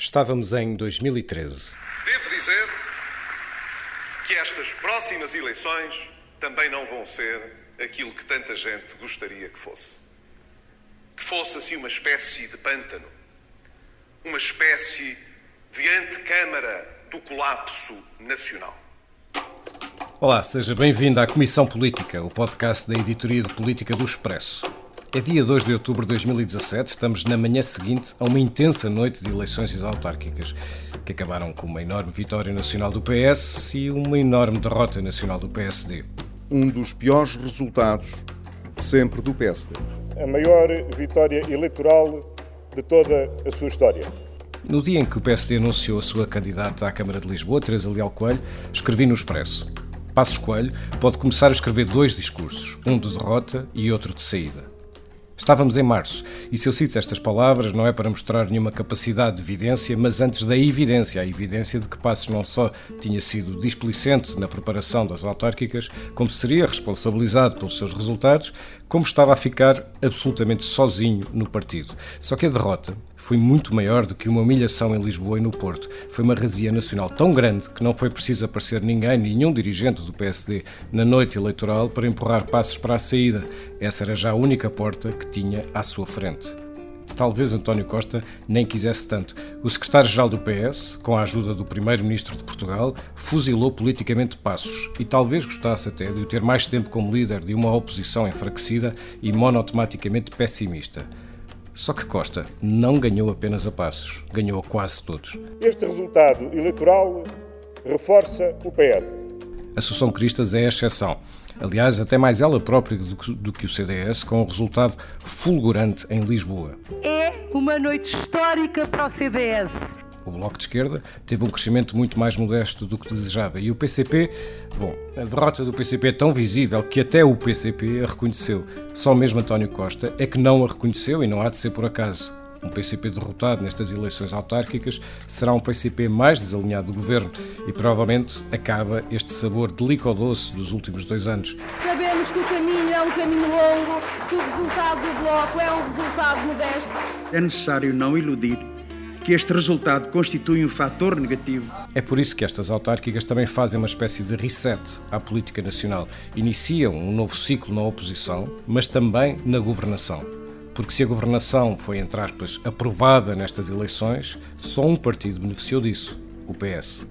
Estávamos em 2013. Devo dizer que estas próximas eleições também não vão ser aquilo que tanta gente gostaria que fosse. Que fosse assim uma espécie de pântano, uma espécie de antecâmara do colapso nacional. Olá, seja bem-vindo à Comissão Política, o podcast da Editoria de Política do Expresso. É dia 2 de outubro de 2017, estamos na manhã seguinte a uma intensa noite de eleições autárquicas, que acabaram com uma enorme vitória nacional do PS e uma enorme derrota nacional do PSD. Um dos piores resultados de sempre do PSD. A maior vitória eleitoral de toda a sua história. No dia em que o PSD anunciou a sua candidata à Câmara de Lisboa, Teresa Leal Coelho, escrevi no Expresso. Passos Coelho pode começar a escrever dois discursos, um de derrota e outro de saída. Estávamos em março, e se eu cito estas palavras não é para mostrar nenhuma capacidade de evidência, mas antes da evidência, a evidência de que Passos não só tinha sido displicente na preparação das autárquicas, como seria responsabilizado pelos seus resultados, como estava a ficar absolutamente sozinho no partido. Só que a derrota foi muito maior do que uma humilhação em Lisboa e no Porto. Foi uma razia nacional tão grande que não foi preciso aparecer ninguém, nenhum dirigente do PSD, na noite eleitoral para empurrar passos para a saída. Essa era já a única porta que tinha à sua frente. Talvez António Costa nem quisesse tanto. O secretário-geral do PS, com a ajuda do primeiro-ministro de Portugal, fuzilou politicamente Passos e talvez gostasse até de o ter mais tempo como líder de uma oposição enfraquecida e monotomaticamente pessimista. Só que Costa não ganhou apenas a passos, ganhou a quase todos. Este resultado eleitoral reforça o PS. A Associação Cristas é a exceção. Aliás, até mais ela própria do que, do que o CDS, com um resultado fulgurante em Lisboa. É uma noite histórica para o CDS. O Bloco de Esquerda teve um crescimento muito mais modesto do que desejava. E o PCP, bom, a derrota do PCP é tão visível que até o PCP a reconheceu. Só mesmo António Costa é que não a reconheceu e não há de ser por acaso. Um PCP derrotado nestas eleições autárquicas será um PCP mais desalinhado do governo e provavelmente acaba este sabor doce dos últimos dois anos. Sabemos que o caminho é um caminho longo, que o resultado do Bloco é um resultado modesto. É necessário não iludir que este resultado constitui um fator negativo. É por isso que estas autárquicas também fazem uma espécie de reset à política nacional. Iniciam um novo ciclo na oposição, mas também na governação. Porque se a governação foi, entre aspas, aprovada nestas eleições, só um partido beneficiou disso: o PS.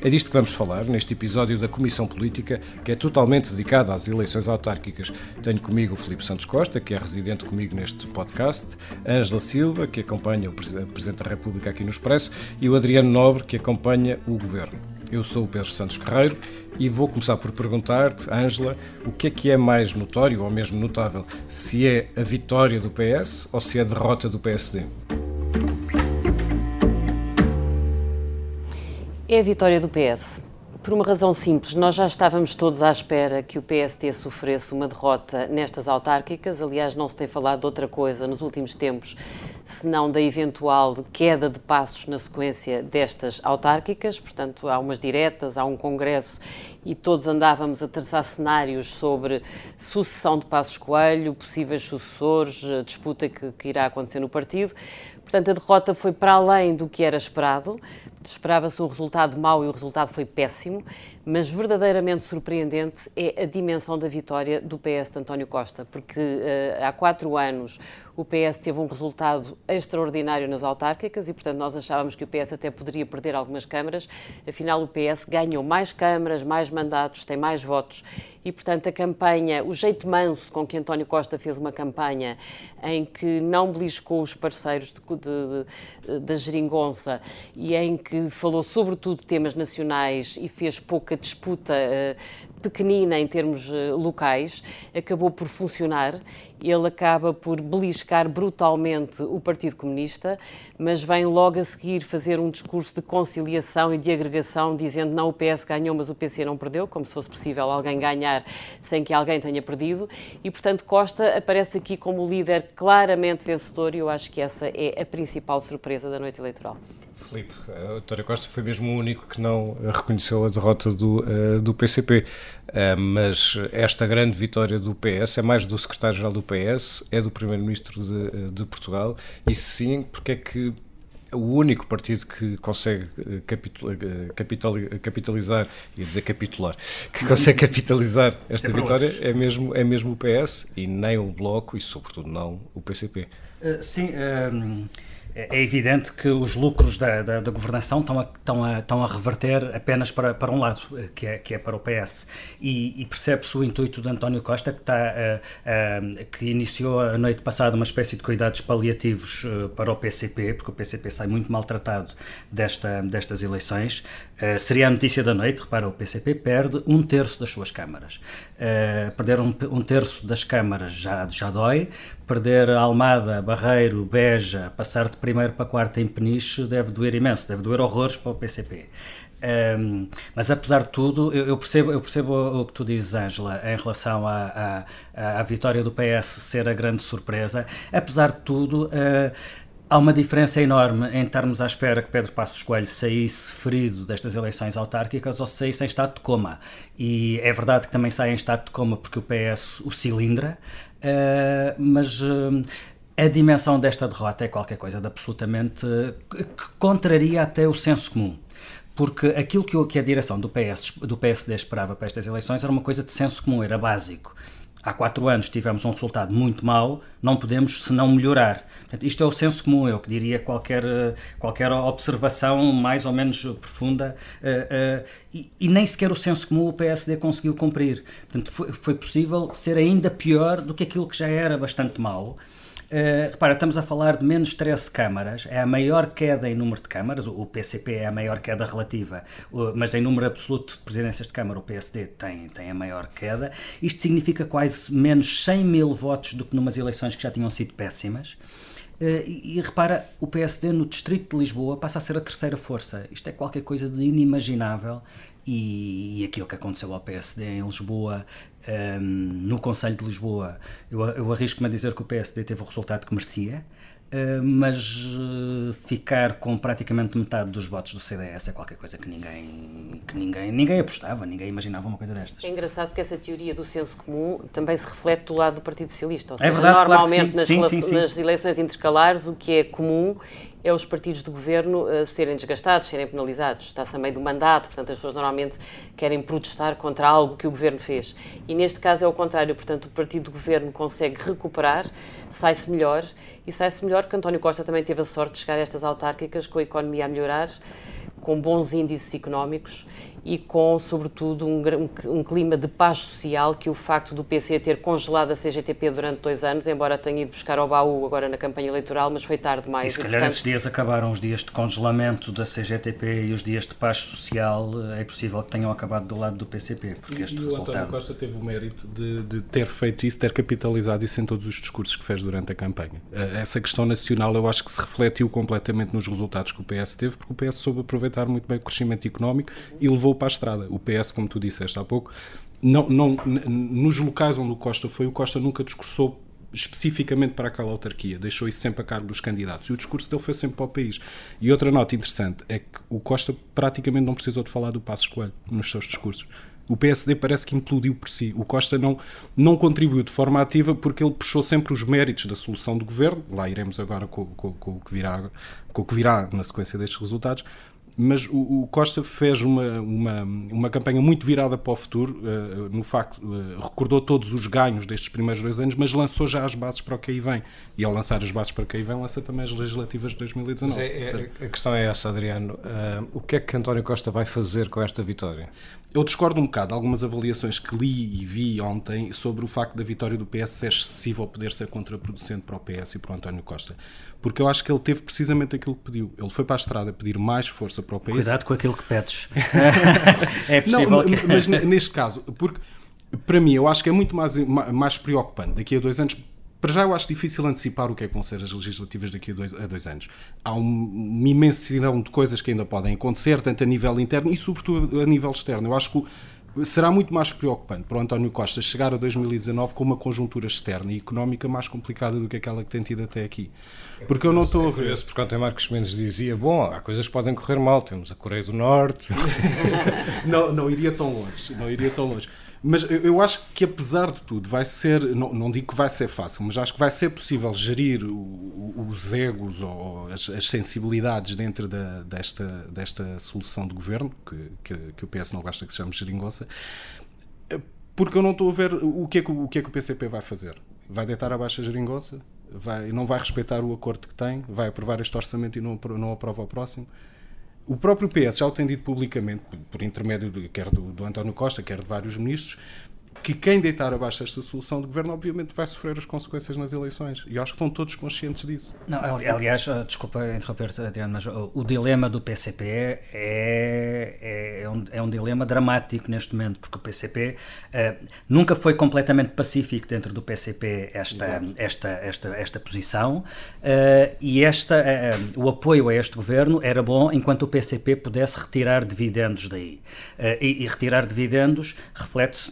É disto que vamos falar neste episódio da Comissão Política, que é totalmente dedicada às eleições autárquicas. Tenho comigo o Filipe Santos Costa, que é residente comigo neste podcast, a Ângela Silva, que acompanha o Presidente da República aqui no Expresso, e o Adriano Nobre, que acompanha o Governo. Eu sou o Pedro Santos Guerreiro e vou começar por perguntar-te, Ângela, o que é que é mais notório ou mesmo notável? Se é a vitória do PS ou se é a derrota do PSD? É a vitória do PS. Por uma razão simples, nós já estávamos todos à espera que o PST sofresse uma derrota nestas autárquicas. Aliás, não se tem falado de outra coisa nos últimos tempos, senão da eventual queda de passos na sequência destas autárquicas. Portanto, há umas diretas, há um congresso e todos andávamos a traçar cenários sobre sucessão de Passos Coelho, possíveis sucessores, disputa que, que irá acontecer no partido. Portanto, a derrota foi para além do que era esperado. Esperava-se um resultado mau e o resultado foi péssimo, mas verdadeiramente surpreendente é a dimensão da vitória do PS de António Costa, porque uh, há quatro anos o PS teve um resultado extraordinário nas autárquicas e, portanto, nós achávamos que o PS até poderia perder algumas câmaras. Afinal, o PS ganhou mais câmaras, mais mandatos, tem mais votos e, portanto, a campanha, o jeito manso com que António Costa fez uma campanha em que não beliscou os parceiros de, da geringonça e em que falou sobretudo temas nacionais e fez pouca disputa uh, pequenina em termos uh, locais, acabou por funcionar. Ele acaba por beliscar brutalmente o Partido Comunista, mas vem logo a seguir fazer um discurso de conciliação e de agregação, dizendo não o PS ganhou, mas o PC não perdeu, como se fosse possível alguém ganhar sem que alguém tenha perdido. E, portanto, Costa aparece aqui como líder claramente vencedor e eu acho que essa é a principal surpresa da noite eleitoral. Filipe, a António Costa foi mesmo o único que não reconheceu a derrota do, uh, do PCP, uh, eh, mas esta grande vitória do PS é mais do secretário-geral do PS, é do primeiro-ministro de, eh, de, Portugal, e sim, porque é que o único partido que consegue eh, capitalizar, ia dizer capitular, que consegue capitalizar esta é vitória é mesmo, é mesmo o PS e nem o Bloco e, sobretudo, não o PCP. Uh, sim. Um é, é evidente que os lucros da, da, da governação estão a, estão, a, estão a reverter apenas para, para um lado, eh, que é, que é para o PS. E, e percebe-se o intuito de António Costa, que, está, uh, uh, que iniciou a noite passada uma espécie de cuidados paliativos uh, para o PCP, porque o PCP sai muito maltratado desta, destas eleições. Seria a notícia da noite, repara, o PCP perde um terço das suas câmaras. perder um, um terço das câmaras já, já dói, perder Almada, Barreiro, Beja, passar de primeiro para quarto em Peniche deve doer imenso, deve doer horrores para o PCP. Um, mas apesar de tudo, eu, eu, percebo, eu percebo o, que tu dizes, Ângela, em relação à, à, à, vitória do PS ser a grande surpresa. Apesar de tudo, uh, há uma diferença enorme em estarmos à espera que Pedro Passos Coelho saísse ferido destas eleições autárquicas ou saísse em estado de coma. E é verdade que também sai em estado de coma porque o PS o cilindra, Uh, mas uh, a dimensão desta derrota é qualquer coisa de absolutamente. que contraria até o senso comum. Porque aquilo que, que a direção do, PS, do PSD esperava para estas eleições era uma coisa de senso comum, era básico há quatro anos tivemos um resultado muito mau, não podemos senão melhorar. Portanto, isto é o senso comum, eu que diria qualquer, qualquer observação mais ou menos profunda uh, uh, e, e, nem sequer o senso comum o PSD conseguiu cumprir. Portanto, foi, foi possível ser ainda pior do que aquilo que já era bastante mau. Uh, repara, estamos a falar de menos 13 câmaras, é a maior queda em número de câmaras, o PCP é a maior queda relativa, mas em número absoluto de presidências de Câmara o PSD tem, tem a maior queda. Isto significa quase menos 100 mil votos do que numas eleições que já tinham sido péssimas. Uh, e, e, repara, o PSD no Distrito de Lisboa passa a ser a terceira força. Isto é qualquer coisa de inimaginável. E, e aquilo que aconteceu ao PSD em Lisboa um, no Conselho de Lisboa, eu, eu arrisco-me a dizer que o PSD teve o resultado que merecia, uh, mas uh, ficar com praticamente metade dos votos do CDS é qualquer coisa que ninguém, que ninguém, ninguém apostava, ninguém imaginava uma coisa destas. É engraçado porque essa teoria do senso comum também se reflete do lado do Partido Socialista. Ou é seja, é verdade, normalmente claro sim, nas, sim, sim, nas eleições intercalares o que é comum é os partidos de governo uh, serem desgastados, serem penalizados. Está-se a meio do mandato, portanto, as pessoas normalmente querem protestar contra algo que o governo fez. E neste caso é o contrário, portanto, o partido de governo consegue recuperar, sai-se melhor, e sai-se melhor porque António Costa também teve a sorte de chegar a estas autárquicas com a economia a melhorar, com bons índices económicos e com, sobretudo, um, um, clima de paz social que o facto do PC ter congelado a CGTP durante dois anos, embora tenha ido buscar ao baú agora na campanha eleitoral, mas foi tarde demais. E se calhar portanto... esses dias acabaram os dias de congelamento da CGTP e os dias de paz social, é possível que tenham acabado do lado do PCP. Porque e, este e resultado... o António Costa teve o mérito de, de, ter feito isso, ter capitalizado isso em todos os discursos que fez durante a campanha. Eh, essa questão nacional eu acho que se refletiu completamente nos resultados que o PS teve, porque o PS soube aproveitar muito bem o crescimento económico e levou para a estrada. O PS, como tu disseste há pouco, não, não, nos locais onde o Costa foi, o Costa nunca discursou especificamente para aquela autarquia, deixou isso sempre a cargo dos candidatos e o discurso dele foi sempre para o país. E outra nota interessante é que o Costa praticamente não precisou de falar do Passo Escolho nos seus discursos. O PSD parece que implodiu por si. O Costa não, não contribuiu de forma ativa porque ele puxou sempre os méritos da solução do governo. Lá iremos agora com, com, com o, que virá, com o que virá na sequência destes resultados mas o, o, Costa fez uma, uma, uma campanha muito virada para o futuro, uh, no facto, uh, recordou todos os ganhos destes primeiros dois anos, mas lançou já as bases para o que aí vem. E ao lançar as bases para o que aí vem, lança também as legislativas de 2019. É, é, a questão é essa, Adriano. Uh, o que é que António Costa vai fazer com esta vitória? Eu discordo um bocado de algumas avaliações que li e vi ontem sobre o facto da vitória do PS ser excessiva ou poder ser contraproducente para o PS e para o António Costa porque eu acho que ele teve precisamente aquilo que pediu. Ele foi para a estrada pedir mais força para o país. Cuidado com aquilo que pedes. é possível. Não, que... mas neste caso, porque para mim eu acho que é muito mais, mais preocupante daqui a dois anos. Para já eu acho difícil antecipar o que é que vão ser as legislativas daqui a dois, a dois anos. Há uma imensidão de coisas que ainda podem acontecer, tanto a nível interno e sobretudo a nível externo. Eu acho que será muito mais preocupante para o António Costa chegar a 2019 com uma conjuntura externa e económica mais complicada do que aquela que tem tido até aqui. Porque eu não estou a ver. Porque ontem Marcos Mendes dizia: bom, há coisas que podem correr mal, temos a Coreia do Norte. não, não iria tão longe, não iria tão longe. Mas eu acho que, apesar de tudo, vai ser, não, não digo que vai ser fácil, mas acho que vai ser possível gerir o, os egos ou as, as sensibilidades dentro da, desta, desta solução de governo, que, que, que, o PS não gosta que se chame geringonça, porque eu não estou a ver o que é que o, que, é que o PCP vai fazer. Vai deitar abaixo a geringonça? Vai, não vai respeitar o acordo que tem? Vai aprovar este orçamento e não, não aprova o próximo? O próprio PS já o tem dito publicamente, por intermédio de, quer do, do António Costa, quer de vários ministros, que quem deitar abaixo esta solução de governo, obviamente, vai sofrer as consequências nas eleições. E acho que estão todos conscientes disso. Não, aliás, eh, desculpa interromper, Adriano, mas o dilema do PCP é, é, é, um, é um dilema dramático neste momento, porque o PCP uh, eh, nunca foi completamente pacífico dentro do PCP esta, esta, esta, esta posição, uh, e esta, uh, o apoio a este governo era bom enquanto o PCP pudesse retirar dividendos daí. E, e retirar dividendos reflete-se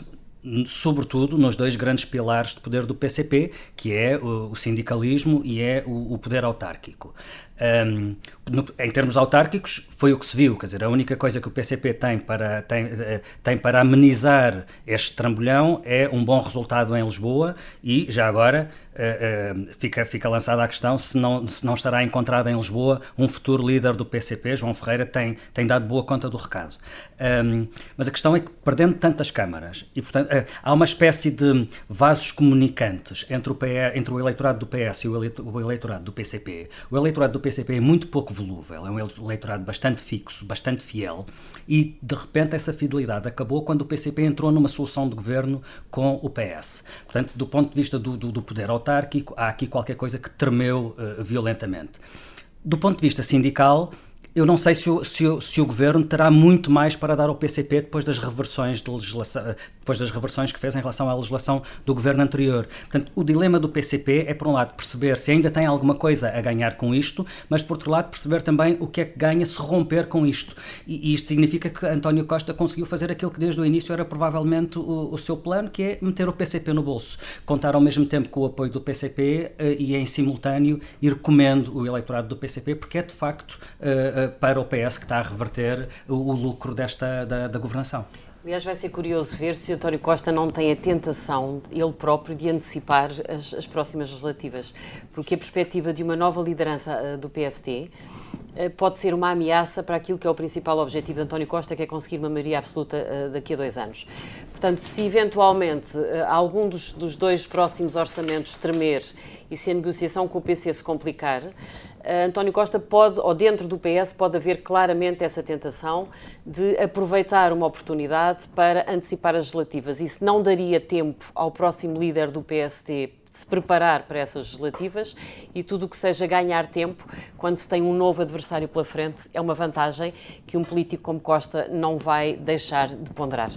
sobretudo nos dois grandes pilares de poder do PCP, que é o, sindicalismo e é o, o poder autárquico. Um, no, em termos autárquicos, foi o que se viu, quer dizer, a única coisa que o PCP tem para, tem, eh, tem para amenizar este trambolhão é um bom resultado em Lisboa e, já agora, uh, uh, fica, fica lançada a questão se não, se não estará encontrado em Lisboa um futuro líder do PCP, João Ferreira tem, tem dado boa conta do recado. Um, mas a questão é que, perdendo tantas câmaras, e portanto, uh, há uma espécie de vasos comunicantes entre o, PE, entre o eleitorado do PS e o eleitorado do PCP. O eleitorado do PCP é muito pouco volúvel, é um eleitorado bastante fixo, bastante fiel, e de repente essa fidelidade acabou quando o PCP entrou numa solução de governo com o PS. Portanto, do ponto de vista do, do, do poder autárquico, há aqui qualquer coisa que tremeu uh, violentamente. Do ponto de vista sindical, eu não sei se o, se, o, se o, governo terá muito mais para dar ao PCP depois das reversões de legislação, depois das reversões que fez em relação à legislação do governo anterior. Portanto, o dilema do PCP é, por um lado, perceber se ainda tem alguma coisa a ganhar com isto, mas, por outro lado, perceber também o que é que ganha se romper com isto. E, e isto significa que António Costa conseguiu fazer aquilo que desde o início era provavelmente o, o, seu plano, que é meter o PCP no bolso. Contar ao mesmo tempo com o apoio do PCP eh, e, em simultâneo, ir comendo o eleitorado do PCP, porque é, de facto, uh, uh, para o PS que está a reverter o, lucro desta, da, da governação. Aliás, vai ser curioso ver se António Costa não tem a tentação, ele próprio, de antecipar as, as próximas legislativas. Porque a perspectiva de uma nova liderança uh, do PST uh, pode ser uma ameaça para aquilo que é o principal objetivo de António Costa, que é conseguir uma maioria absoluta uh, daqui a dois anos. Portanto, se eventualmente algum dos, dos dois próximos orçamentos tremer e se a negociação com o PC se complicar, António Costa pode, ou dentro do PS, pode haver claramente essa tentação de aproveitar uma oportunidade para antecipar as legislativas. Isso não daria tempo ao próximo líder do PST se preparar para essas legislativas e tudo o que seja ganhar tempo quando se tem um novo adversário pela frente é uma vantagem que um político como Costa não vai deixar de ponderar.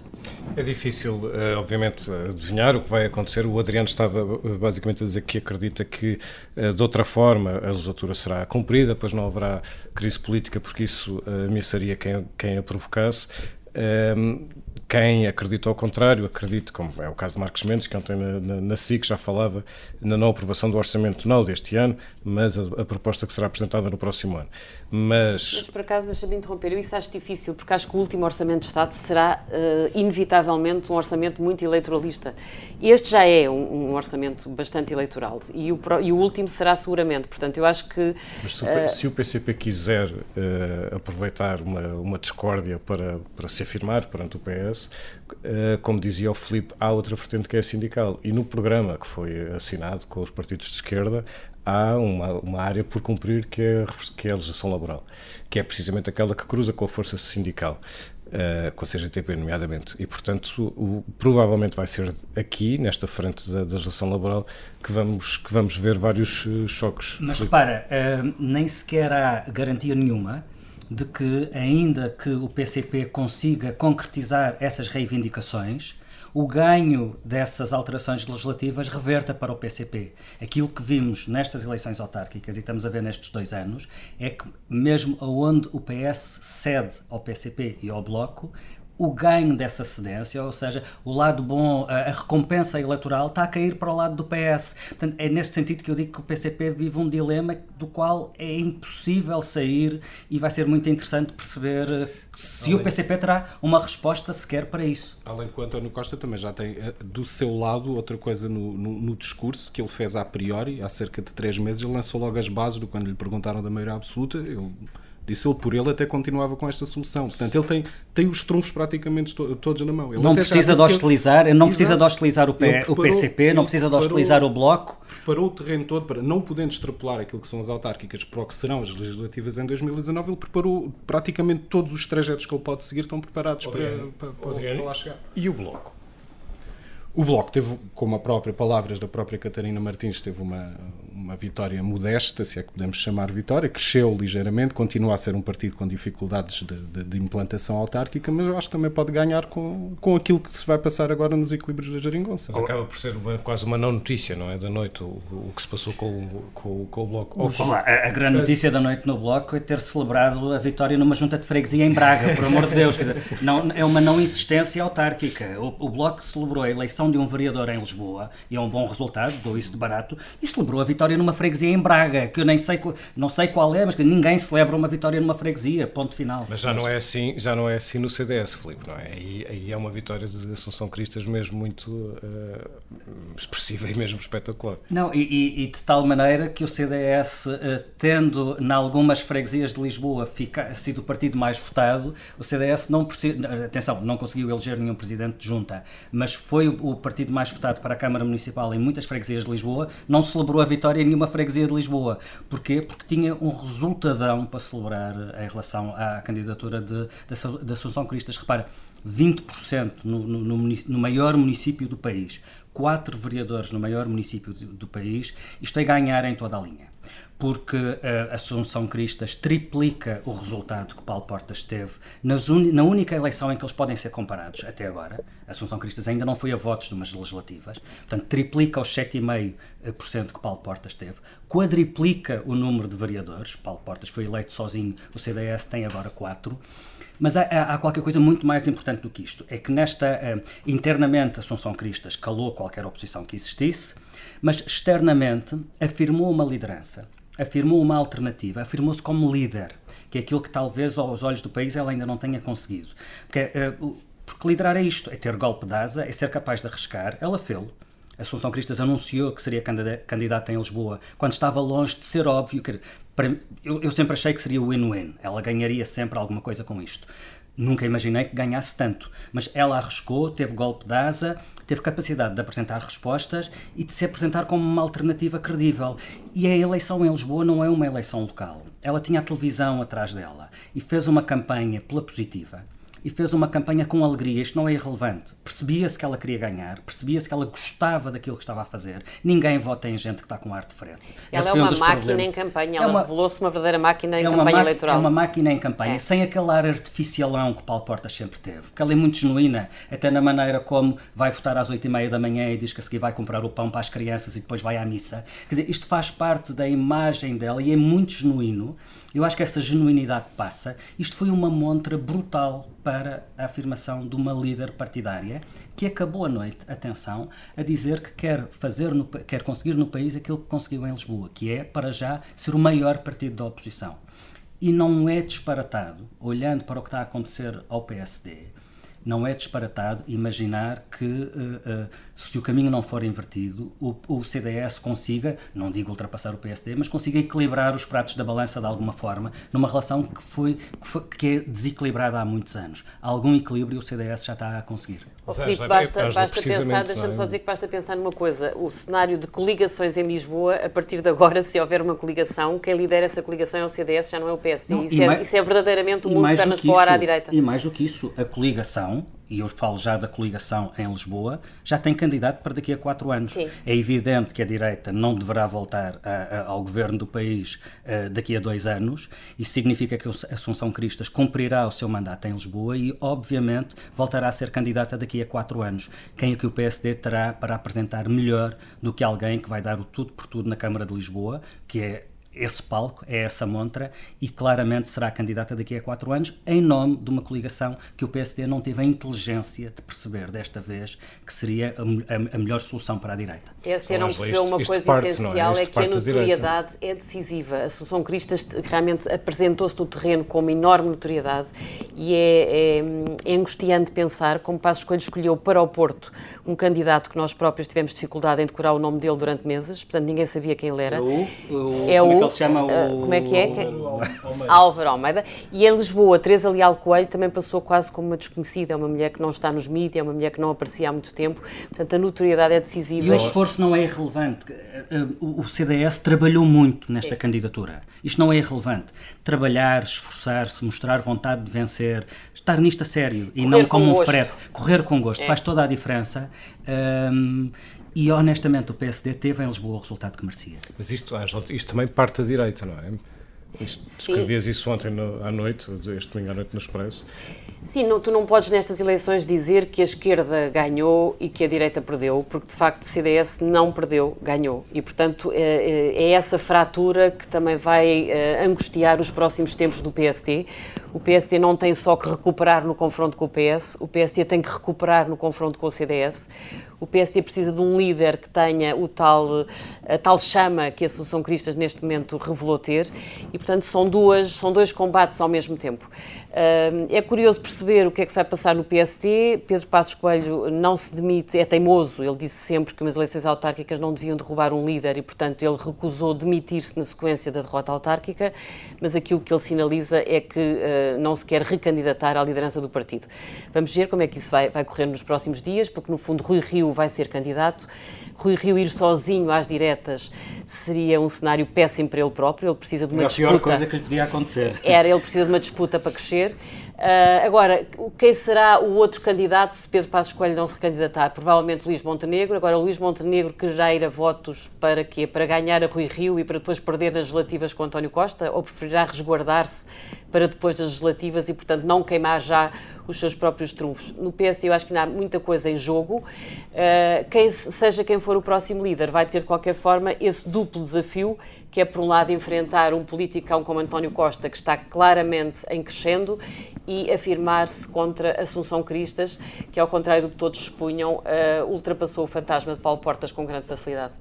É difícil, eh, obviamente, adivinhar o que vai acontecer. O Adriano estava eh, basicamente a dizer que acredita que eh, de outra forma a legislatura será cumprida, pois não haverá crise política porque isso ameaçaria quem, quem a provocasse. Ehm, quem acredita ao contrário, acredita, como é o caso de Marcos Mendes, que ontem na, na, na SIC já falava na não aprovação do orçamento não deste ano, mas a, a proposta que será apresentada no próximo ano. Mas, mas por acaso, deixa-me interromper, eu isso acho difícil, porque acho que o último orçamento de Estado será uh, inevitavelmente um orçamento muito eleitoralista. Este já é um, um orçamento bastante eleitoral e o, e o, último será seguramente, portanto eu acho que... Mas se, uh, o, se o PCP quiser uh, aproveitar uma, uma discórdia para, para se afirmar perante o PS, eh, como dizia o Filipe, há outra vertente que é a sindical. E no programa que foi assinado com os partidos de esquerda, há uma, uma área por cumprir que é, que é a legislação laboral, que é precisamente aquela que cruza com a força sindical. Uh, com a CGTP, nomeadamente. E, portanto, o, provavelmente vai ser aqui, nesta frente da, da legislação laboral, que vamos, que vamos ver vários uh, choques. Mas repara, uh, nem sequer há garantia nenhuma de que, ainda que o PCP consiga concretizar essas reivindicações, o ganho dessas alterações legislativas reverta para o PCP. Aquilo que vimos nestas eleições autárquicas e estamos a ver nestes dois anos é que, mesmo aonde o PS cede ao PCP e ao Bloco, o ganho dessa cedência, ou seja, o lado bom, a, recompensa eleitoral está a cair para o lado do PS. Portanto, é nesse sentido que eu digo que o PCP vive um dilema do qual é impossível sair e vai ser muito interessante perceber eh, se Além... o PCP terá uma resposta sequer para isso. Além de que o António Costa também já tem eh, do seu lado outra coisa no, no, no discurso que ele fez a priori, há cerca de três meses, ele lançou logo as bases do quando lhe perguntaram da maioria absoluta, ele Disse ele, por ele até continuava com esta solução. Portanto, ele tem, tem os trunfos praticamente to, todos na mão. Ele não precisa de hostilizar, ele... não precisa de hostilizar o, P, preparou, o PCP, não precisa de hostilizar o Bloco. Preparou o terreno todo para, não podendo extrapolar aquilo que são as autárquicas para o que serão as legislativas em 2019, ele preparou praticamente todos os trajetos que ele pode seguir estão preparados para, para, para, para lá chegar. E o Bloco? O Bloco teve, como a própria palavras da própria Catarina Martins, teve uma, uma vitória modesta, se é que podemos chamar vitória, cresceu ligeiramente, continua a ser um partido com dificuldades de, de, de, implantação autárquica, mas eu acho que também pode ganhar com, com aquilo que se vai passar agora nos equilíbrios da Jeringonça. Mas acaba por ser uma, quase uma não notícia, não é? Da noite, o, o que se passou com, com, com o Bloco. Os, a, a, grande notícia da noite no Bloco é ter celebrado a vitória numa junta de freguesia em Braga, por amor de Deus. Dizer, não, é uma não insistência autárquica. O, o Bloco celebrou a eleição eleição de um vereador em Lisboa, e é um bom resultado, dou isso de barato, e celebrou a vitória numa freguesia em Braga, que eu nem sei, não sei qual é, mas que ninguém celebra uma vitória numa freguesia, ponto final. Mas já não é assim, já não é assim no CDS, Filipe, não é? Aí, aí é uma vitória de Assunção Cristas mesmo muito uh, expressiva e mesmo espetacular. Não, e, e, de tal maneira que o CDS, uh, eh, tendo em algumas freguesias de Lisboa fica, sido o partido mais votado, o CDS não, atenção, não conseguiu eleger nenhum presidente de junta, mas foi o o partido mais votado para a Câmara Municipal em muitas freguesias de Lisboa, não celebrou a vitória em nenhuma freguesia de Lisboa. Porquê? Porque tinha um resultadão para celebrar em relação à candidatura de, de, de Assunção Cristas. Repara, 20% no, no, no, maior município do país, quatro vereadores no maior município do, do país, isto é ganhar em toda a linha porque a Assunção Cristas triplica o resultado que Paulo Portas teve na única eleição em que eles podem ser comparados até agora. A Assunção Cristas ainda não foi a votos de umas legislativas, portanto, triplica os 7,5% que Paulo Portas teve, quadriplica o número de vereadores. Paulo Portas foi eleito sozinho, o CDS tem agora quatro. Mas há, há, qualquer coisa muito mais importante do que isto. É que nesta, uh, internamente, Assunção Cristas calou qualquer oposição que existisse, mas externamente afirmou uma liderança afirmou uma alternativa, afirmou-se como líder, que é aquilo que talvez aos olhos do país ela ainda não tenha conseguido. Porque, uh, porque liderar é isto, é ter golpe de asa, é ser capaz de arriscar. Ela fez-lo. Assunção Cristas anunciou que seria candidata em Lisboa, quando estava longe de ser óbvio que. Para, eu, eu sempre achei que seria win-win. Ela ganharia sempre alguma coisa com isto. Nunca imaginei que ganhasse tanto, mas ela arriscou, teve golpe de asa, teve capacidade de apresentar respostas e de se apresentar como uma alternativa credível. E a eleição em Lisboa não é uma eleição local. Ela tinha a televisão atrás dela e fez uma campanha pela positiva e fez uma campanha com alegria. Isto não é irrelevante. Percebia-se que ela queria ganhar, percebia-se que ela gostava daquilo que estava a fazer. Ninguém vota em gente que está com ar de frente. Ela é uma máquina problemas. em campanha, ela é uma, revelou-se uma verdadeira máquina em é campanha eleitoral. É uma máquina em campanha, é. sem aquele ar artificialão que Paulo Portas sempre teve. Porque ela é muito genuína, até na maneira como vai votar às oito e meia da manhã e diz que a seguir vai comprar o pão para as crianças e depois vai à missa. Quer dizer, isto faz parte da imagem dela e é muito genuíno. Eu acho que essa genuinidade passa. Isto foi uma montra brutal para a afirmação de uma líder partidária que acabou a noite, atenção, a dizer que quer fazer, no, quer conseguir no país aquilo que conseguiu em Lisboa, que é, para já, ser o maior partido da oposição. E não é disparatado, olhando para o que está a acontecer ao PSD, não é disparatado imaginar que uh, uh, se o caminho não for invertido, o, o, CDS consiga, não digo ultrapassar o PSD, mas consiga equilibrar os pratos da balança de alguma forma, numa relação que, foi, que, foi, que é desequilibrada há muitos anos. Algum equilíbrio o CDS já está a conseguir. Oh, Filipe, basta, basta pensar, deixa-me só dizer que basta pensar numa coisa, o cenário de coligações em Lisboa, a partir de agora, se houver uma coligação, quem lidera essa coligação é o CDS, já não é o PSD. Não, isso, é, mais, isso, é, verdadeiramente o mundo de pernas para o ar à direita. E mais do que isso, a coligação e eu falo já da coligação em Lisboa, já tem candidato para daqui a quatro anos. Sim. É evidente que a direita não deverá voltar a, a, ao governo do país uh, daqui a dois anos. Isso significa que Assunção Cristas cumprirá o seu mandato em Lisboa e, obviamente, voltará a ser candidata daqui a quatro anos. Quem é que o PSD terá para apresentar melhor do que alguém que vai dar o tudo por tudo na Câmara de Lisboa, que é esse palco, é essa montra e claramente será candidata daqui a quatro anos em nome de uma coligação que o PSD não teve a inteligência de perceber desta vez que seria a, a, a melhor solução para a direita. O PSD não percebeu uma coisa parte, essencial, é? é? que a notoriedade é decisiva. A Associação Cristas realmente apresentou-se no terreno com uma enorme notoriedade e é, é, é angustiante pensar como Passos Coelho escolheu para o Porto um candidato que nós próprios tivemos dificuldade em decorar o nome dele durante meses, portanto ninguém sabia quem ele era. O, o, é o ele se chama? O... como é que é? Álvaro Almeida. E em Lisboa, Teresa Leal Coelho também passou quase como uma desconhecida, é uma mulher que não está nos mídias, é uma mulher que não aparecia há muito tempo, portanto a notoriedade é decisiva. E o esforço não é irrelevante. O CDS trabalhou muito nesta Sim. candidatura. Isto não é irrelevante. Trabalhar, esforçar-se, mostrar vontade de vencer, estar nisto a sério e não como um frete. Correr com gosto é. faz toda a diferença. Um, e honestamente o PSD teve em Lisboa o resultado que merecia. Mas isto, isto também parte da direita, não é? Isto, escrevias isso ontem no, à noite, este domingo à noite no Expresso. Sim, não, tu não podes nestas eleições dizer que a esquerda ganhou e que a direita perdeu, porque de facto o CDS não perdeu, ganhou. E portanto é, é, é essa fratura que também vai é, angustiar os próximos tempos do PSD. O PSD não tem só que recuperar no confronto com o PS, o PSD tem que recuperar no confronto com o CDS. O PSD precisa de um líder que tenha o tal, a tal chama que a Associação Cristas neste momento revelou ter e, portanto, são, duas, são dois combates ao mesmo tempo. É curioso perceber o que é que se vai passar no PSD. Pedro Passos Coelho não se demite, é teimoso. Ele disse sempre que umas eleições autárquicas não deviam derrubar um líder e, portanto, ele recusou demitir-se na sequência da derrota autárquica, mas aquilo que ele sinaliza é que não se quer recandidatar à liderança do partido. Vamos ver como é que isso vai, vai correr nos próximos dias, porque, no fundo, Rui Rio vai ser candidato. Rui Rio ir sozinho às diretas seria um cenário péssimo para ele próprio. Ele precisa de uma disputa. a pior coisa que lhe podia acontecer. Era, ele precisa de uma disputa para crescer. Uh, agora, quem será o outro candidato se Pedro Passos Coelho não se candidatar? Provavelmente Luís Montenegro. Agora, Luís Montenegro quererá ir a votos para quê? Para ganhar a Rui Rio e para depois perder nas relativas com António Costa? Ou preferirá resguardar-se para depois das legislativas e, portanto, não queimar já os seus próprios trunfos? No PS, eu acho que ainda há muita coisa em jogo. Uh, quem, seja quem for o próximo líder, vai ter, de qualquer forma, esse duplo desafio, que é, por um lado, enfrentar um politicão como António Costa, que está claramente em crescendo, e afirmar-se contra Assunção Cristas, que, ao contrário do que todos supunham, uh, ultrapassou o fantasma de Paulo Portas com grande facilidade.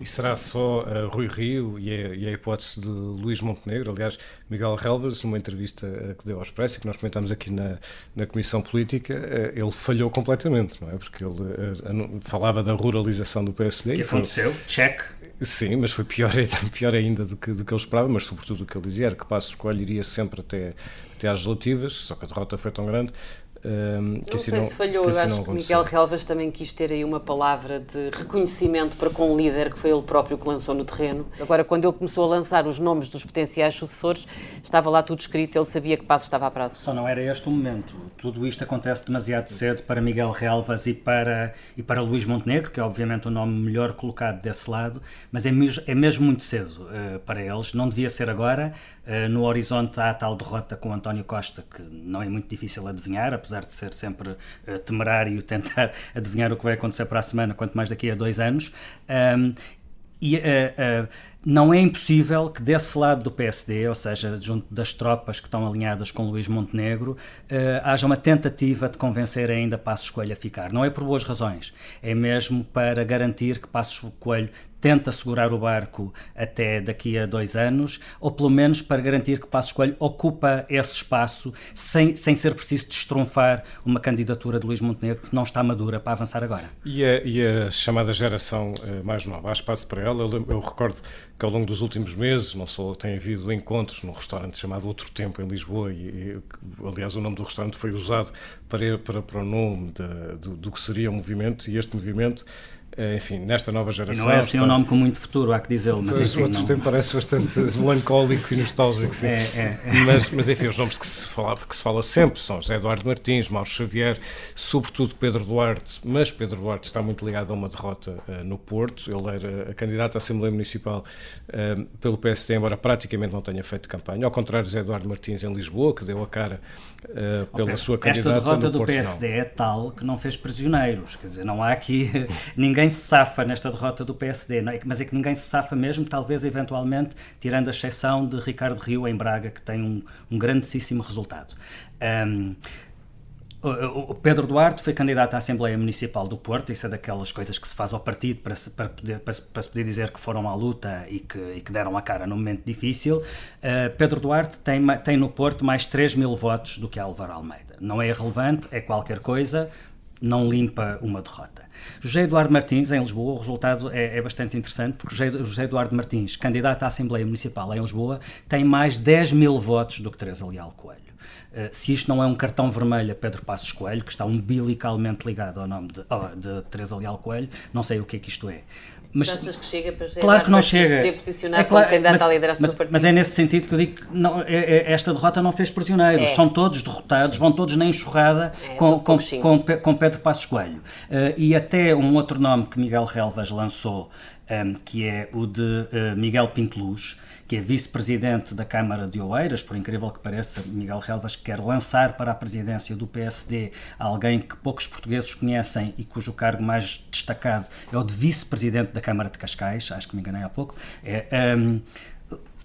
E será só uh, Rui Rio e a, e a, hipótese de Luís Montenegro? Aliás, Miguel Relvas, numa entrevista uh, que deu ao Expresso, que nós comentámos aqui na, na Comissão Política, uh, ele falhou completamente, não é? Porque ele falava da ruralização do PSD. Que aconteceu, check. Sim, mas foi pior, pior ainda do que, do que ele esperava, mas sobretudo o que ele dizia era que Passos Coelho iria sempre até, até às relativas, só que a derrota foi tão grande um, não sei não, se falhou, eu acho que Miguel Relvas também quis ter aí uma palavra de reconhecimento para com o líder que foi ele próprio que lançou no terreno. Agora, quando ele começou a lançar os nomes dos potenciais sucessores, estava lá tudo escrito, ele sabia que passo estava a prazo. Só não era este o momento. Tudo isto acontece demasiado cedo para Miguel Relvas e para, e para Luís Montenegro, que é obviamente o nome melhor colocado desse lado, mas é mesmo, é mesmo muito cedo uh, para eles. Não devia ser agora. Uh, no horizonte há a tal derrota com António Costa, que não é muito difícil adivinhar, apesar de ser sempre uh, temerário tentar adivinhar o que vai acontecer para a semana, quanto mais daqui a dois anos. Um, e uh, uh, não é impossível que desse lado do PSD, ou seja, junto das tropas que estão alinhadas com Luís Montenegro, uh, haja uma tentativa de convencer ainda Passos Coelho a ficar. Não é por boas razões, é mesmo para garantir que Passos Coelho tenta segurar o barco até daqui a dois anos, ou pelo menos para garantir que Passos Coelho ocupa esse espaço sem, sem ser preciso destronfar uma candidatura de Luís Montenegro que não está madura para avançar agora. E a, e a chamada geração uh, mais nova, há espaço para ela? Eu, eu recordo que ao longo dos últimos meses não só tem havido encontros num restaurante chamado Outro Tempo em Lisboa e, e aliás o nome do restaurante foi usado para, para, para o nome de, do, do que seria o movimento e este movimento eh, enfim, nesta nova geração. E não é assim está... um nome com muito futuro, há que dizê-lo. Mas enfim, o outro não... tempo parece bastante melancólico e nostálgico, sim. É, é. Mas, mas enfim, os nomes que se, fala, que se fala sempre são José Eduardo Martins, Mauro Xavier, sobretudo Pedro Duarte, mas Pedro Duarte está muito ligado a uma derrota uh, no Porto. Ele era candidato à Assembleia Municipal uh, pelo PSD, embora praticamente não tenha feito campanha. Ao contrário José Eduardo Martins em Lisboa, que deu a cara uh, pela okay. sua candidata Esta derrota do PSD não. é tal que não fez prisioneiros, quer dizer, não há aqui ninguém ninguém se safa nesta derrota do PSD, é? mas é que ninguém se safa mesmo, talvez eventualmente, tirando a exceção de Ricardo Rio em Braga, que tem um, um grandíssimo resultado. Um, o Pedro Duarte foi candidato à Assembleia Municipal do Porto, isso é daquelas coisas que se faz ao partido para se, para poder, para, para se poder dizer que foram à luta e que, e que deram a cara num momento difícil. Uh, Pedro Duarte tem, tem no Porto mais 3 mil votos do que Álvaro Almeida. Não é irrelevante, é qualquer coisa, não limpa uma derrota. José Eduardo Martins, em Lisboa, o resultado é, é bastante interessante, porque José, José, Eduardo Martins, candidato à Assembleia Municipal em Lisboa, tem mais 10 mil votos do que Teresa Leal Coelho. Uh, se isto não é um cartão vermelho a Pedro Passos Coelho, que está umbilicalmente ligado ao nome de, de Teresa Leal Coelho, não sei o que é que isto é. Mas, achas que chega para claro que não chega. poder posicionar é claro, como candidato mas, à liderança mas, do partido? Mas é nesse sentido que eu digo que não, é, é, esta derrota não fez prisioneiros. É. São todos derrotados, vão todos na enxurrada é, com, com, com, com, Pedro Passos Coelho. Uh, e até um outro nome que Miguel Relvas lançou, um, eh, que é o de uh, Miguel Pinteluz, que é vice-presidente da Câmara de Oeiras, por incrível que pareça, Miguel Relvas quer lançar para a presidência do PSD alguém que poucos portugueses conhecem e cujo cargo mais destacado é o de vice-presidente da Câmara de Cascais, acho que me enganei há pouco. É, um,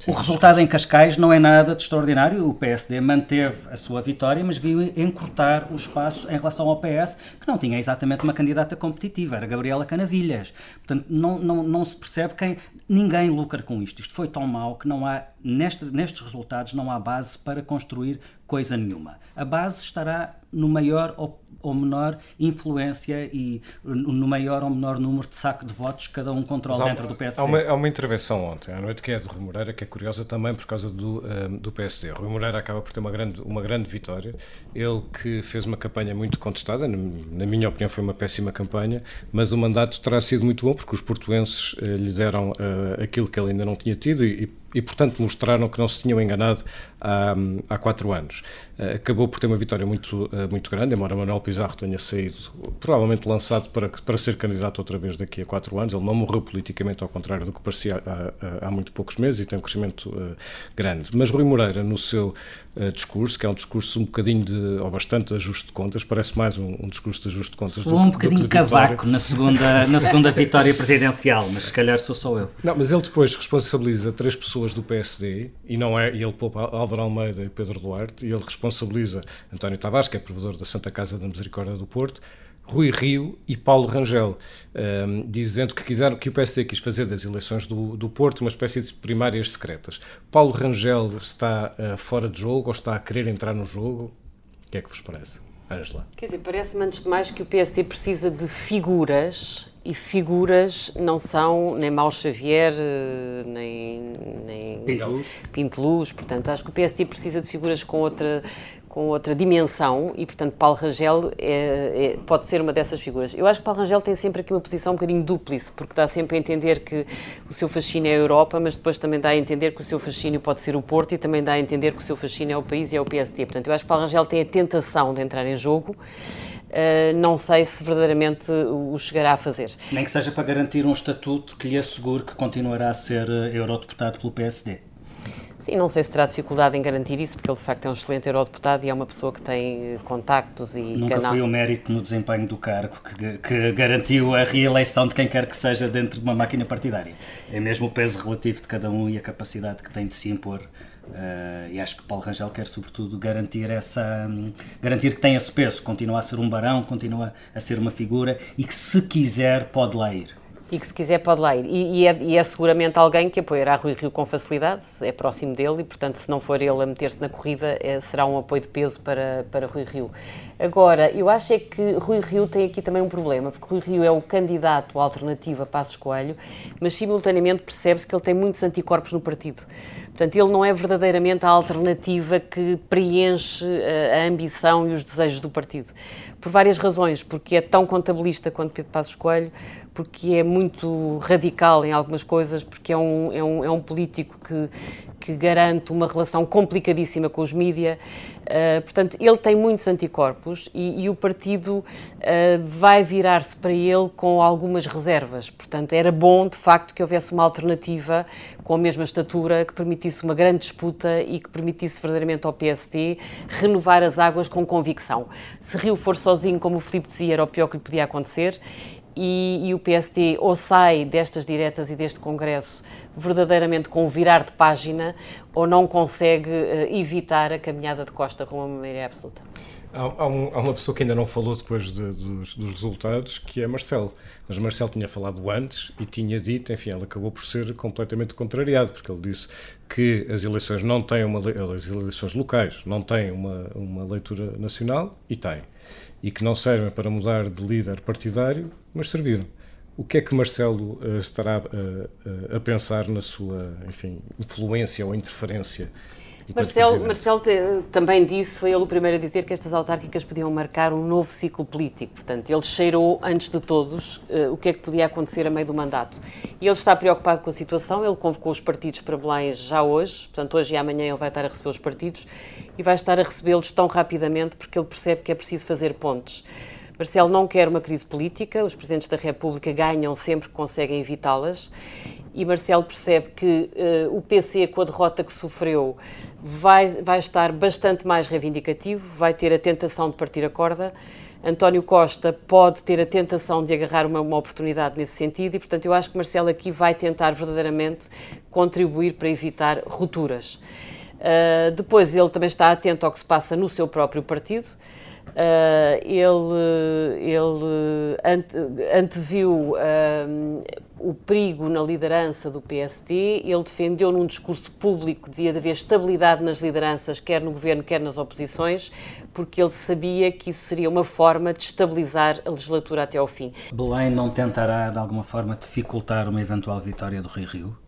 o resultado em Cascais não é nada de extraordinário. O PSD manteve a sua vitória, mas viu encurtar o espaço em relação ao PS, que não tinha exatamente uma candidata competitiva, era Gabriela Canavilhas. Portanto, não, não, não se percebe quem. Ninguém lucra com isto. Isto foi tão mau que não há, nestes, nestes resultados, não há base para construir coisa nenhuma. A base estará no maior ou ou menor influência e no maior ou menor número de saco de votos que cada um controla dentro do PSD. Há uma, há uma, intervenção ontem à noite que é de Rui Moreira, que é curiosa também por causa do, um, do PSD. Rui Moreira acaba por ter uma grande, uma grande vitória. Ele que fez uma campanha muito contestada, na minha opinião foi uma péssima campanha, mas o mandato terá sido muito bom porque os portuenses uh, lhe deram uh, aquilo que ele ainda não tinha tido e, e, portanto, mostraram que não se tinham enganado há, há quatro anos. Uh, acabou por ter uma vitória muito, uh, muito grande, embora Manuel Pizarro tenha saído, provavelmente lançado para, para ser candidato outra vez daqui a quatro anos. Ele não morreu politicamente, ao contrário do que parecia há, há muito poucos meses, e tem um crescimento uh, grande. Mas Rui Moreira, no seu discurso, que é um discurso um bocadinho de, ou bastante de ajuste de contas, parece mais um, um discurso de ajuste de contas. Sou um bocadinho do cavaco na segunda, na segunda vitória presidencial, mas se calhar sou só eu. Não, mas ele depois responsabiliza três pessoas pessoas do PSD, e não é, e ele poupa Álvaro Almeida e Pedro Duarte, e ele responsabiliza António Tavares, que é provedor da Santa Casa da Misericórdia do Porto, Rui Rio e Paulo Rangel, um, dizendo que quiseram que o PSD quis fazer das eleições do, do Porto uma espécie de primárias secretas. Paulo Rangel está uh, fora de jogo ou está a querer entrar no jogo? O que é que vos parece? Angela. Quer dizer, parece-me antes de mais que o PSD precisa de figuras e figuras não são nem Mauro Xavier, eh, nem, nem Pinteluz. Pinteluz. Portanto, acho que o PSD precisa de figuras com outra, com outra dimensão e, portanto, Paulo Rangel é, é, pode ser uma dessas figuras. Eu acho que Paulo Rangel tem sempre aqui uma posição um bocadinho dúplice, porque dá sempre a entender que o seu fascínio é a Europa, mas depois também dá a entender que o seu fascínio pode ser o Porto e também dá a entender que o seu fascínio é o país e é o PSD. Portanto, eu acho que Paulo Rangel tem a tentação de entrar em jogo. Uh, não sei se verdadeiramente o chegará a fazer. Nem que seja para garantir um estatuto que lhe assegure que continuará a ser eurodeputado pelo PSD. Sim, não sei se terá dificuldade em garantir isso, porque ele de facto é um excelente eurodeputado e é uma pessoa que tem eh, contactos e Nunca canal... foi o mérito no desempenho do cargo que, que, garantiu a reeleição de quem quer que seja dentro de uma máquina partidária. É mesmo o peso relativo de cada um e a capacidade que tem de se impor Uh, e acho que Paulo Rangel quer sobretudo garantir essa um, garantir que tem esse peso, continua a ser um barão, continua a ser uma figura e que se quiser pode lá ir. E que se quiser pode lá ir. E, e, é, e, é, seguramente alguém que apoiará Rui Rio com facilidade, é próximo dele e, portanto, se não for ele a meter-se na corrida, é, será um apoio de peso para, para Rui Rio. Agora, eu acho é que Rui Rio tem aqui também um problema, porque Rui Rio é o candidato à alternativa Passos Coelho, mas simultaneamente percebe-se que ele tem muitos anticorpos no partido. Portanto, ele não é verdadeiramente a alternativa que preenche eh, a ambição e os desejos do partido por várias razões, porque é tão contabilista quanto Pedro Passos Coelho, porque é muito radical em algumas coisas, porque é um, é um, é um político que, que garante uma relação complicadíssima com os mídia. Uh, portanto, ele tem muitos anticorpos e, e o partido uh, vai virar-se para ele com algumas reservas. Portanto, era bom, de facto, que houvesse uma alternativa com a mesma estatura, que permitisse uma grande disputa e que permitisse verdadeiramente ao PSD renovar as águas com convicção. Se Rio for sozinho, como o Filipe dizia, era o pior que lhe podia acontecer e, e, o PSD ou sai destas diretas e deste Congresso verdadeiramente com o virar de página ou não consegue uh, evitar a caminhada de Costa rumo uma maioria absoluta. Há, um, há, uma pessoa que ainda não falou depois de, dos, dos, resultados, que é Marcelo. Mas Marcelo tinha falado antes e tinha dito, enfim, ele acabou por ser completamente contrariado, porque ele disse que as eleições não têm uma as eleições locais não têm uma, uma leitura nacional e têm. E que não servem para mudar de líder partidário, mas serviram. O que é que Marcelo uh, estará uh, uh, a pensar na sua, enfim, influência ou interferência Marcelo, Marcelo te, também disse, foi ele o primeiro a dizer que estas autárquicas podiam marcar um novo ciclo político. Portanto, ele cheirou, antes de todos, uh, o que é que podia acontecer a meio do mandato. E ele está preocupado com a situação, ele convocou os partidos para Belém já hoje, portanto, hoje e amanhã ele vai estar a receber os partidos e vai estar a recebê-los tão rapidamente porque ele percebe que é preciso fazer pontes. Marcelo não quer uma crise política, os presidentes da República ganham sempre que conseguem evitá-las e Marcelo percebe que uh, o PC, com a derrota que sofreu, vai, vai estar bastante mais reivindicativo, vai ter a tentação de partir a corda. António Costa pode ter a tentação de agarrar uma, uma, oportunidade nesse sentido e, portanto, eu acho que Marcelo aqui vai tentar verdadeiramente contribuir para evitar rupturas. Uh, depois, ele também está atento ao que se passa no seu próprio partido. Uh, ele ele ante, anteviu uh, o perigo na liderança do PSD, ele defendeu num discurso público devia haver estabilidade nas lideranças, quer no governo, quer nas oposições, porque ele sabia que isso seria uma forma de estabilizar a legislatura até ao fim. Belém não tentará, de alguma forma, dificultar uma eventual vitória do Rio Rio?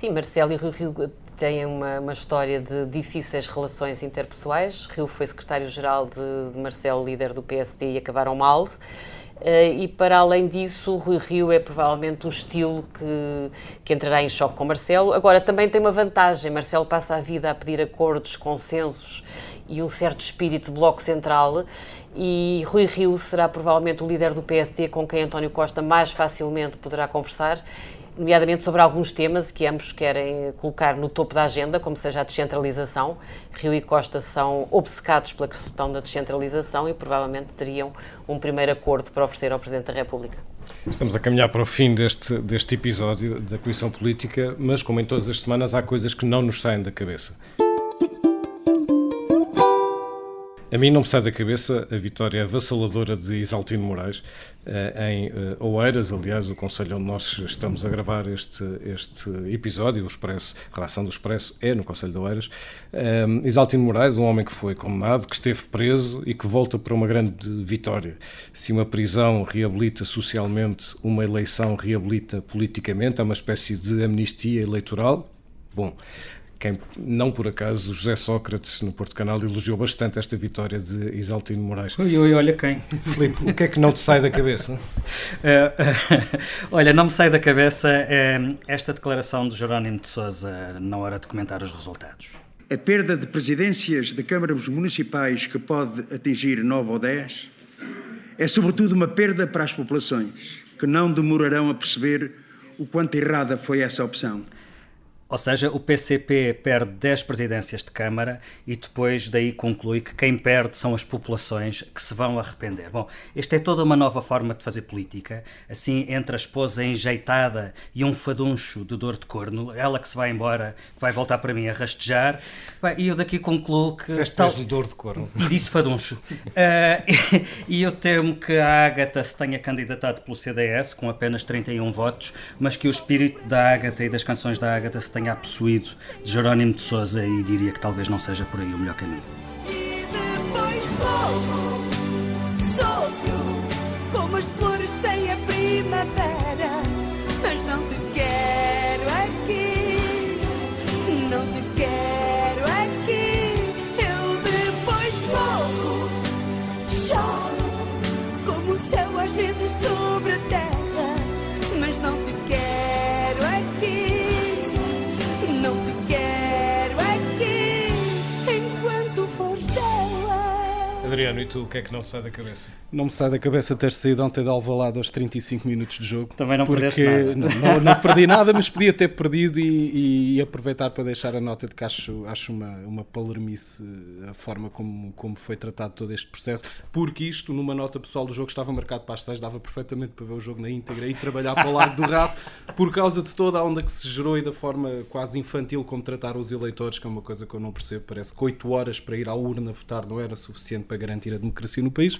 Sim, Marcelo e Rio Rio têm uma, uma, história de difíceis relações interpessoais. Rio foi secretário-geral de, de Marcelo, líder do PSD, e acabaram mal. Uh, e para além disso, Rui Rio é provavelmente o estilo que, que entrará em choque com Marcelo. Agora, também tem uma vantagem: Marcelo passa a vida a pedir acordos, consensos e um certo espírito de bloco central. E Rui Rio será provavelmente o líder do PSD com quem António Costa mais facilmente poderá conversar nomeadamente sobre alguns temas que ambos querem colocar no topo da agenda, como seja a descentralização. Rio e Costa são obcecados pela questão da descentralização e provavelmente teriam um primeiro acordo para oferecer ao Presidente da República. Estamos a caminhar para o fim deste, deste episódio da Comissão Política, mas como em todas as semanas há coisas que não nos saem da cabeça. A mim não me sai da cabeça a vitória avassaladora de Isaltino Moraes eh, em eh, Oeiras, aliás, o Conselho onde nós estamos a gravar este, este episódio, o Expresso, a relação do Expresso é no Conselho de Oeiras. Um, Isaltino Moraes, um homem que foi condenado, que esteve preso e que volta para uma grande vitória. Se uma prisão reabilita socialmente, uma eleição reabilita politicamente, é uma espécie de amnistia eleitoral. Bom, quem, não por acaso, José Sócrates, no Porto Canal, elogiou bastante esta vitória de Isaltino Moraes. Ui, ui, olha quem. Filipe, o que é que não te sai da cabeça? Uh, olha, não me sai da cabeça uh, esta declaração de Jerónimo de Sousa na hora de comentar os resultados. A perda de presidências de câmaras municipais que pode atingir 9 ou 10 é, sobretudo, uma perda para as populações, que não demorarão a perceber o quanto errada foi essa opção. Ou seja, o PCP perde 10 presidências de Câmara e depois daí conclui que quem perde são as populações que se vão arrepender. Bom, esta é toda uma nova forma de fazer política. Assim, entre a esposa enjeitada e um faduncho de dor de corno, ela que se vai embora, vai voltar para mim a rastejar, e eu daqui concluo que. Disseste tal... dor de corno. E disse faduncho. uh, e eu temo que a Ágata se tenha candidatado pelo CDS com apenas 31 votos, mas que o espírito da Ágata e das canções da Ágata se tenha tenha possuído de Jerónimo de Souza e diria que talvez não seja por aí o melhor caminho. E depois Adriano, e tu, o que é que não te sai da cabeça? Não me sai da cabeça ter saído ontem de Alvalade aos 35 minutos de jogo. Também não porque perdeste nada. Não, não, não perdi nada, mas podia ter perdido e, e, aproveitar para deixar a nota de que acho, acho uma, uma palermice a forma como, como foi tratado todo este processo, porque isto, numa nota pessoal do jogo, estava marcado para as 6, dava perfeitamente para ver o jogo na íntegra e trabalhar para o lado do rato, por causa de toda a onda que se gerou e da forma quase infantil como trataram os eleitores, que é uma coisa que eu não percebo. Parece que 8 horas para ir à urna votar não era suficiente para garantir a democracia no país.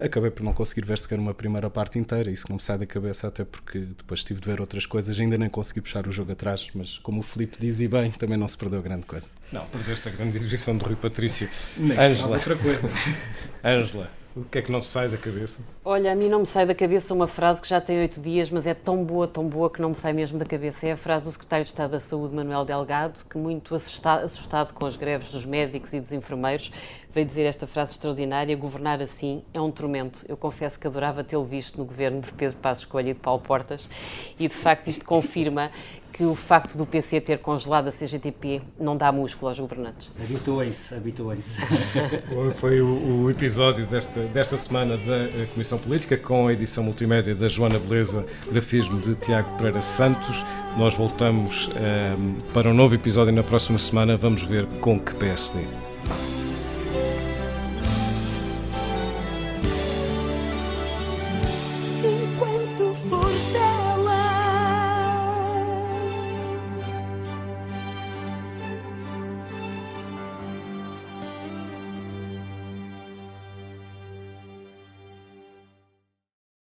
Acabei por não conseguir ver sequer uma primeira parte inteira, isso não me sai da cabeça, até porque depois tive de ver outras coisas, ainda nem consegui puxar o jogo atrás, mas como o Filipe diz e bem, também não se perdeu grande coisa. Não, perdeste a grande exibição do Rui Patrício. Ângela. outra coisa. Ângela. O que é que não sai da cabeça? Olha, a mim não me sai da cabeça uma frase que já tem oito dias, mas é tão boa, tão boa que não me sai mesmo da cabeça. É a frase do Secretário de Estado da Saúde, Manuel Delgado, que, muito assustado, com as greves dos médicos e dos enfermeiros, veio dizer esta frase extraordinária: governar assim é um tormento. Eu confesso que adorava tê-lo visto no governo de Pedro Passos Coelho e de Paulo Portas, e de facto isto confirma que o facto do PC ter congelado a CGTP não dá músculo aos governantes. Habituem-se, habituem-se. Foi o, o, episódio desta, desta semana da eh, Comissão Política com a edição multimédia da Joana Beleza, grafismo de Tiago Pereira Santos. Nós voltamos um, eh, para um novo episódio na próxima semana. Vamos ver com que PSD.